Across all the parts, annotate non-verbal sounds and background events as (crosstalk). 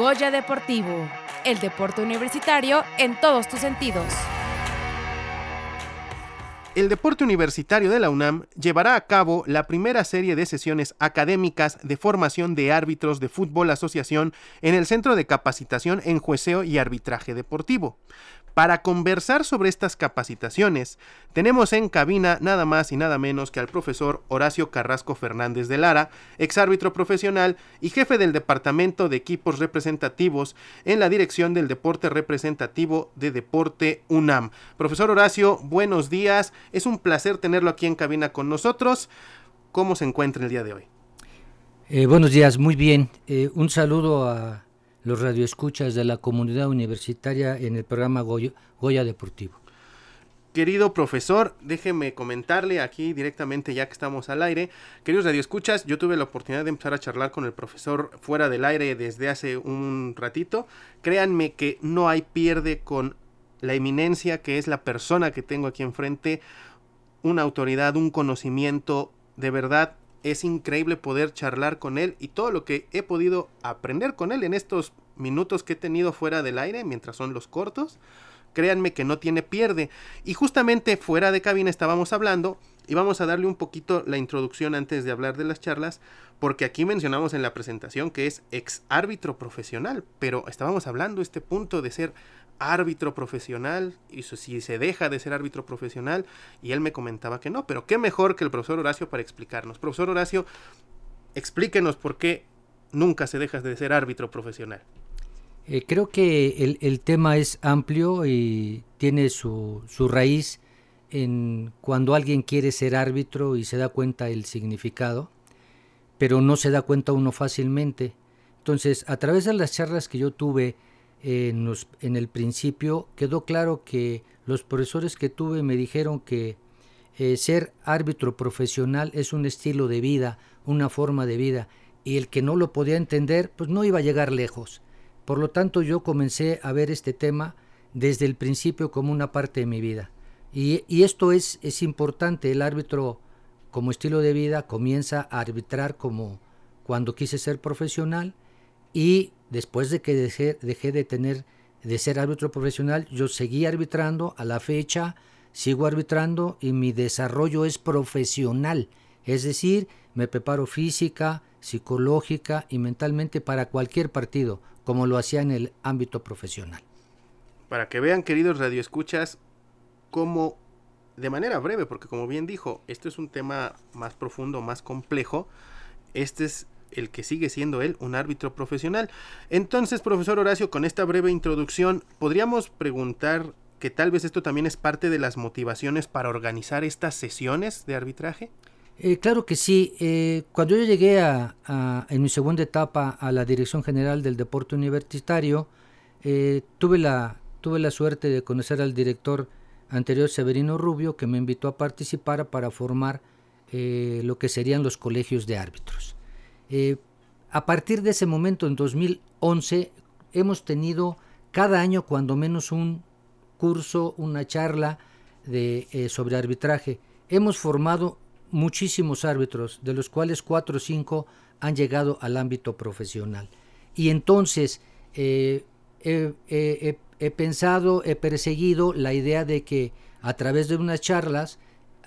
Goya Deportivo, el deporte universitario en todos tus sentidos. El deporte universitario de la UNAM llevará a cabo la primera serie de sesiones académicas de formación de árbitros de fútbol asociación en el Centro de Capacitación en Jueceo y Arbitraje Deportivo. Para conversar sobre estas capacitaciones, tenemos en cabina nada más y nada menos que al profesor Horacio Carrasco Fernández de Lara, exárbitro profesional y jefe del Departamento de Equipos Representativos en la Dirección del Deporte Representativo de Deporte UNAM. Profesor Horacio, buenos días. Es un placer tenerlo aquí en cabina con nosotros. ¿Cómo se encuentra el día de hoy? Eh, buenos días, muy bien. Eh, un saludo a los radioescuchas de la comunidad universitaria en el programa Goya, Deportivo. Querido profesor, déjeme comentarle aquí directamente ya que estamos al aire. Queridos radioescuchas, yo tuve la oportunidad de empezar a charlar con el profesor fuera del aire desde hace un ratito. Créanme que no hay pierde con la eminencia que es la persona que tengo aquí enfrente, una autoridad, un conocimiento de verdad es increíble poder charlar con él y todo lo que he podido aprender con él en estos minutos que he tenido fuera del aire mientras son los cortos. Créanme que no tiene pierde. Y justamente fuera de cabina estábamos hablando y vamos a darle un poquito la introducción antes de hablar de las charlas, porque aquí mencionamos en la presentación que es ex árbitro profesional, pero estábamos hablando este punto de ser árbitro profesional y si se deja de ser árbitro profesional y él me comentaba que no, pero qué mejor que el profesor Horacio para explicarnos. Profesor Horacio, explíquenos por qué nunca se deja de ser árbitro profesional. Eh, creo que el, tema es amplio y tiene su, su raíz en cuando alguien quiere ser árbitro y se da cuenta el significado, pero no se da cuenta uno fácilmente. Entonces, a través de las charlas que yo tuve en, el principio quedó claro que los profesores que tuve me dijeron que eh, ser árbitro profesional es un estilo de vida, una forma de vida, y el que no lo podía entender, pues no iba a llegar lejos. Por lo tanto, yo comencé a ver este tema desde el principio como una parte de mi vida. Y, y esto es, es importante, el árbitro como estilo de vida comienza a arbitrar como cuando quise ser profesional y después de que dejé, de tener de ser árbitro profesional, yo seguí arbitrando a la fecha, sigo arbitrando y mi desarrollo es profesional, es decir, me preparo física, psicológica y mentalmente para cualquier partido, como lo hacía en el ámbito profesional. Para que vean, queridos radioescuchas, cómo de manera breve, porque como bien dijo, esto es un tema más profundo, más complejo, este es el que sigue siendo él un árbitro profesional. Entonces, profesor Horacio, con esta breve introducción, ¿podríamos preguntar que tal vez esto también es parte de las motivaciones para organizar estas sesiones de arbitraje? Eh, claro que sí. Eh, cuando yo llegué a, en mi segunda etapa a la Dirección General del Deporte Universitario, eh, tuve, la, tuve la suerte de conocer al director anterior, Severino Rubio, que me invitó a participar para formar lo que serían los colegios de árbitros. Eh, a partir de ese momento, en 2011, hemos tenido cada año cuando menos un curso, una charla de, eh, sobre arbitraje. Hemos formado muchísimos árbitros, de los cuales cuatro o cinco han llegado al ámbito profesional. Y entonces eh, he pensado, he perseguido la idea de que a través de unas charlas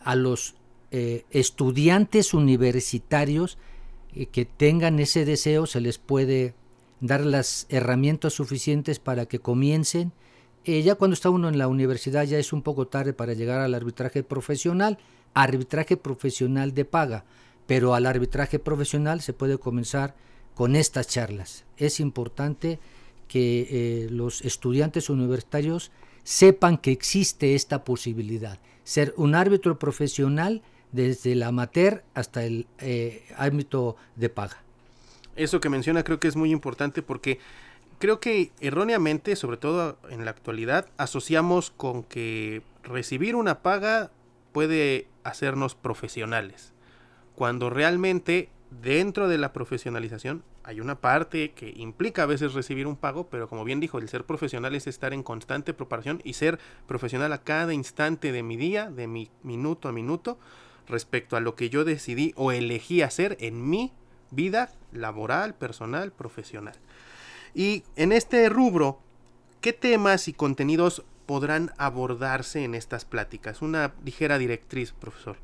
a los estudiantes universitarios que tengan ese deseo se les puede dar las herramientas suficientes para que comiencen. Eh, ya cuando está uno en la universidad ya es un poco tarde para llegar al arbitraje profesional, arbitraje profesional de paga, pero al arbitraje profesional se puede comenzar con estas charlas. Es importante que eh, los estudiantes universitarios sepan que existe esta posibilidad. Ser un árbitro profesional desde el amateur hasta el eh, ámbito de paga. Eso que menciona creo que es muy importante porque creo que erróneamente, sobre todo en la actualidad, asociamos con que recibir una paga puede hacernos profesionales, cuando realmente dentro de la profesionalización hay una parte que implica a veces recibir un pago, pero como bien dijo, el ser profesional es estar en constante preparación y ser profesional a cada instante de mi día, de mi minuto a minuto, respecto a lo que yo decidí o elegí hacer en mi vida laboral, personal, profesional. Y en este rubro, ¿qué temas y contenidos podrán abordarse en estas pláticas? Una ligera directriz, profesor.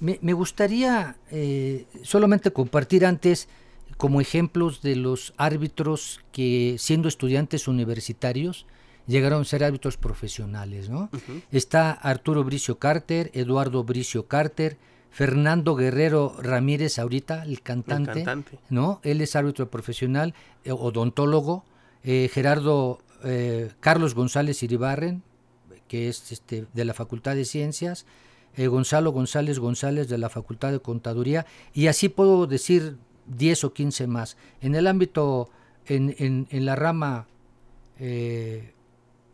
Me, gustaría eh, solamente compartir antes como ejemplos de los árbitros que siendo estudiantes universitarios llegaron a ser árbitros profesionales. ¿no? Está Arturo Bricio Carter, Eduardo Bricio Carter, Fernando Guerrero Ramírez ahorita, el cantante, ¿no? Él es árbitro profesional, eh, odontólogo, eh, Gerardo eh, Carlos González Iribarren, que es este, de la Facultad de Ciencias, Gonzalo González González de la Facultad de Contaduría, y así puedo decir 10 o 15 más. En el ámbito, en, en, la rama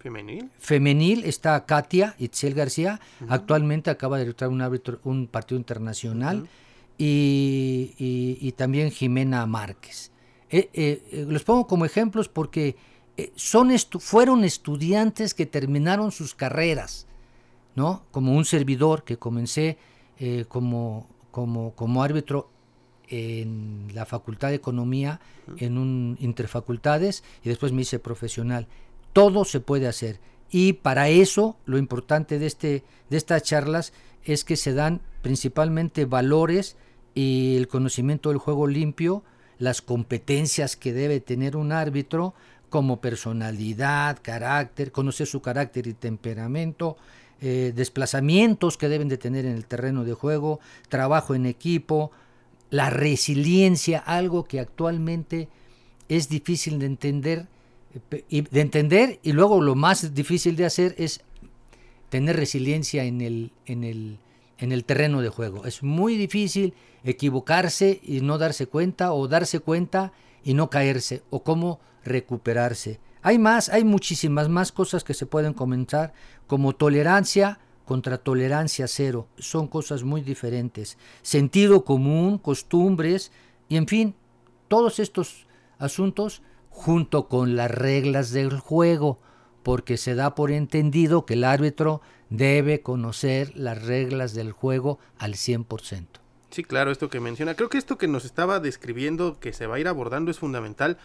femenil. Femenil está Katia Itzel García, actualmente acaba de un, un partido internacional, y, también Jimena Márquez. Eh, eh, eh, los pongo como ejemplos porque son fueron estudiantes que terminaron sus carreras, ¿no? Como un servidor que comencé como, como, como árbitro en la Facultad de Economía, en un interfacultades, y después me hice profesional todo se puede hacer. Y para eso lo importante de, este, de estas charlas es que se dan principalmente valores y el conocimiento del juego limpio, las competencias que debe tener un árbitro como personalidad, carácter, conocer su carácter y temperamento, eh, desplazamientos que deben de tener en el terreno de juego, trabajo en equipo, la resiliencia, algo que actualmente es difícil de entender de entender y luego lo más difícil de hacer es tener resiliencia en el, en el, en el terreno de juego. Es muy difícil equivocarse y no darse cuenta o darse cuenta y no caerse o cómo recuperarse. Hay más, hay muchísimas más cosas que se pueden comentar como tolerancia contra tolerancia cero. Son cosas muy diferentes. Sentido común, costumbres y en fin, todos estos asuntos junto con las reglas del juego, porque se da por entendido que el árbitro debe conocer las reglas del juego al 100%. Sí, claro, esto que menciona. Creo que esto que nos estaba describiendo, que se va a ir abordando, es fundamental.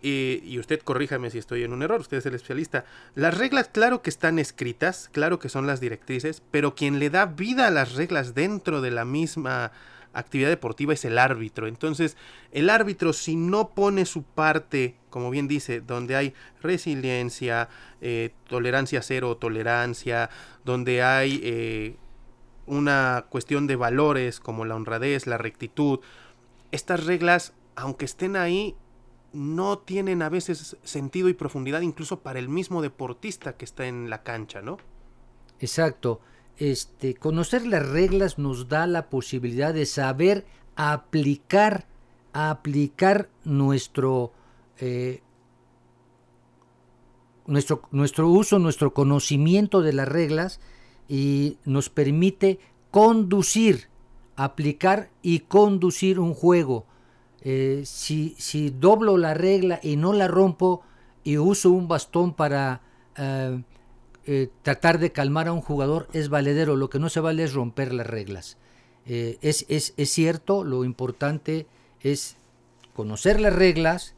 y usted corríjame si estoy en un error, usted es el especialista. Las reglas, claro que están escritas, claro que son las directrices, pero quien le da vida a las reglas dentro de la misma actividad deportiva es el árbitro. Entonces, el árbitro si no pone su parte, como bien dice, donde hay resiliencia, eh, tolerancia cero, tolerancia, donde hay eh, una cuestión de valores como la honradez, la rectitud, estas reglas, aunque estén ahí, no tienen a veces sentido y profundidad incluso para el mismo deportista que está en la cancha, ¿no? Exacto este, conocer las reglas nos da la posibilidad de saber aplicar, aplicar nuestro, eh, nuestro, nuestro uso, nuestro conocimiento de las reglas y nos permite conducir, aplicar y conducir un juego. Eh, si, doblo la regla y no la rompo y uso un bastón para eh, eh, tratar de calmar a un jugador es valedero, lo que no se vale es romper las reglas. Eh, es, es, es, cierto, lo importante es conocer las reglas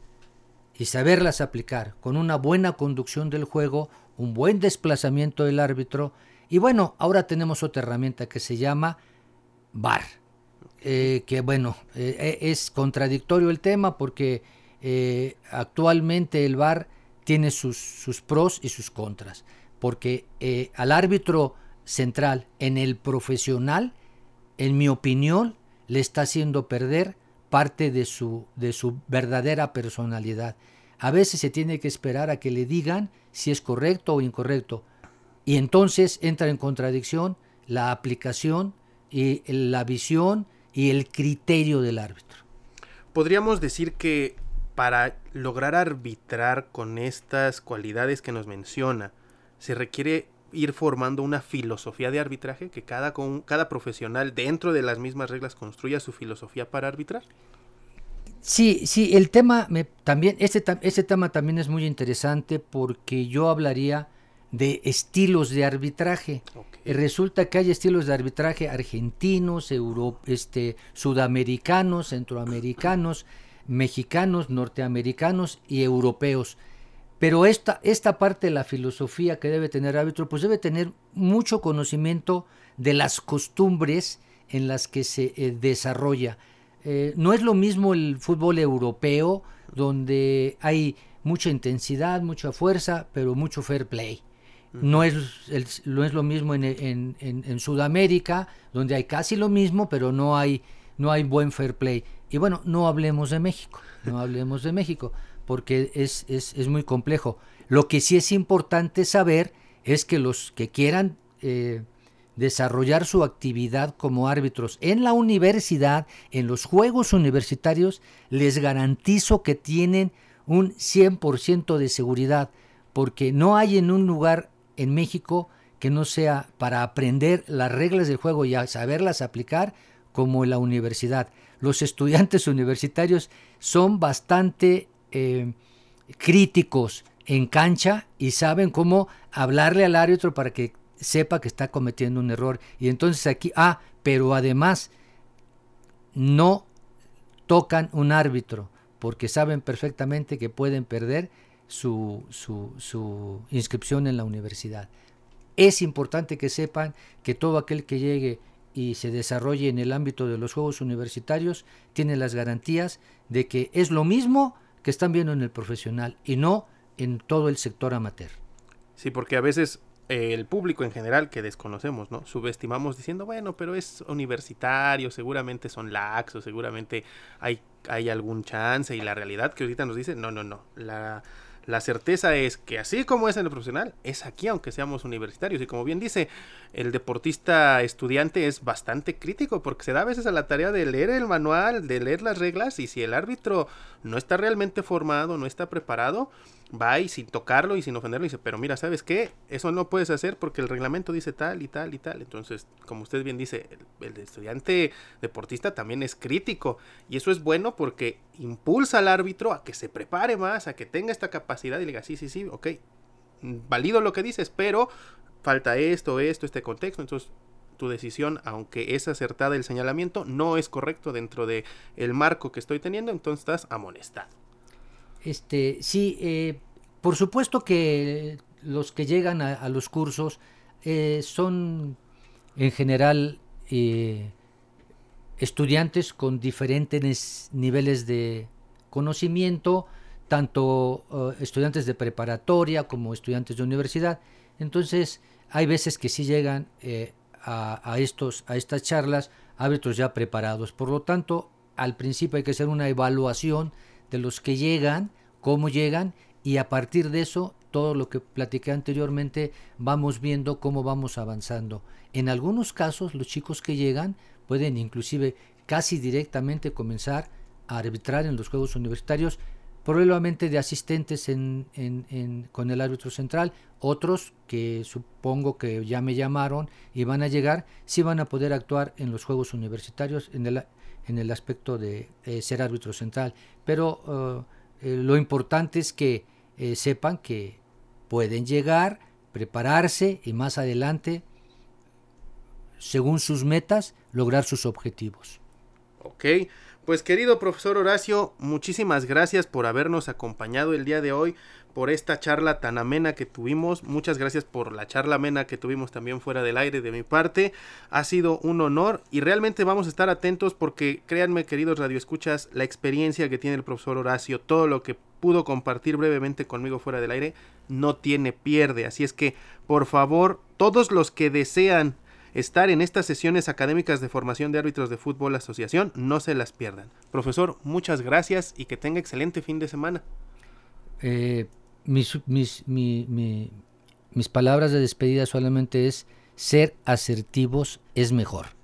y saberlas aplicar, con una buena conducción del juego, un buen desplazamiento del árbitro, y bueno, ahora tenemos otra herramienta que se llama VAR, eh, que bueno, es contradictorio el tema porque actualmente el VAR tiene sus, sus pros y sus contras porque eh, al árbitro central en el profesional, en mi opinión, le está haciendo perder parte de su, de su verdadera personalidad. A veces se tiene que esperar a que le digan si es correcto o incorrecto. Y entonces entra en contradicción la aplicación y la visión y el criterio del árbitro. Podríamos decir que para lograr arbitrar con estas cualidades que nos menciona, se requiere ir formando una filosofía de arbitraje, que cada, cada profesional dentro de las mismas reglas construya su filosofía para arbitrar. Sí, sí, el tema me, también, este, este tema también es muy interesante porque yo hablaría de estilos de arbitraje. Resulta que hay estilos de arbitraje argentinos, euro, este, sudamericanos, centroamericanos, mexicanos, norteamericanos y europeos. Pero esta, esta parte de la filosofía que debe tener árbitro, pues debe tener mucho conocimiento de las costumbres en las que se eh, desarrolla. Eh, no es lo mismo el fútbol europeo, donde hay mucha intensidad, mucha fuerza, pero mucho fair play. No es, no es lo mismo en, en, en, Sudamérica, donde hay casi lo mismo, pero no hay, no hay buen fair play. Y bueno, no hablemos de México, no hablemos de México, porque es, es, es muy complejo. Lo que sí es importante saber es que los que quieran eh, desarrollar su actividad como árbitros en la universidad, en los juegos universitarios, les garantizo que tienen un 100% de seguridad, porque no hay en un lugar en México que no sea para aprender las reglas del juego y saberlas aplicar como en la universidad. Los estudiantes (laughs) universitarios son bastante eh, críticos en cancha y saben cómo hablarle al árbitro para que sepa que está cometiendo un error. Y entonces aquí, ah, pero además no tocan un árbitro porque saben perfectamente que pueden perder su, su, su inscripción en la universidad. Es importante que sepan que todo aquel que llegue y se desarrolle en el ámbito de los juegos universitarios tiene las garantías de que es lo mismo que están viendo en el profesional y no en todo el sector amateur. Sí, porque a veces el público en general que desconocemos, ¿no? Subestimamos diciendo, bueno, pero es universitario, seguramente son laxos, seguramente hay, hay algún chance y la realidad que ahorita nos dice, no, no, no, la, la certeza es que así como es en el profesional, es aquí aunque seamos universitarios. Y como bien dice, el deportista estudiante es bastante crítico porque se da a veces a la tarea de leer el manual, de leer las reglas y si el árbitro no está realmente formado, no está preparado, va y sin tocarlo y sin ofenderlo dice, pero mira, ¿sabes qué? Eso no puedes hacer porque el reglamento dice tal y tal y tal. Entonces, como usted bien dice, el, estudiante deportista también es crítico y eso es bueno porque impulsa al árbitro a que se prepare más, a que tenga esta capacidad y le diga, sí, sí, sí, ok, valido lo que dices, pero falta esto, esto, este contexto. Entonces, tu decisión, aunque es acertada el señalamiento, no es correcto dentro de el marco que estoy teniendo, entonces estás amonestado. Este, sí, eh, por supuesto que los que llegan a, los cursos eh, son en general eh, estudiantes con diferentes niveles de conocimiento, tanto estudiantes de preparatoria como estudiantes de universidad. Entonces, hay veces que sí llegan a, a, estos, a estas charlas árbitros ya preparados. Por lo tanto, al principio hay que hacer una evaluación de los que llegan, cómo llegan y a partir de eso todo lo que platiqué anteriormente vamos viendo cómo vamos avanzando. En algunos casos los chicos que llegan pueden inclusive casi directamente comenzar a arbitrar en los Juegos Universitarios, probablemente de asistentes en, con el árbitro central, otros que supongo que ya me llamaron y van a llegar, sí van a poder actuar en los Juegos Universitarios en el, en el aspecto de eh, ser árbitro central. Pero uh, eh, lo importante es que eh, sepan que pueden llegar, prepararse y más adelante, según sus metas, lograr sus objetivos. Ok, pues querido profesor Horacio, muchísimas gracias por habernos acompañado el día de hoy por esta charla tan amena que tuvimos. Muchas gracias por la charla amena que tuvimos también fuera del aire de mi parte. Ha sido un honor y realmente vamos a estar atentos porque créanme queridos radioescuchas, la experiencia que tiene el profesor Horacio, todo lo que pudo compartir brevemente conmigo fuera del aire, no tiene pierde. Así es que, por favor, todos los que desean estar en estas sesiones académicas de formación de árbitros de fútbol asociación, no se las pierdan. Profesor, muchas gracias y que tenga excelente fin de semana. Eh, mis, mis, mis palabras de despedida solamente es ser asertivos es mejor.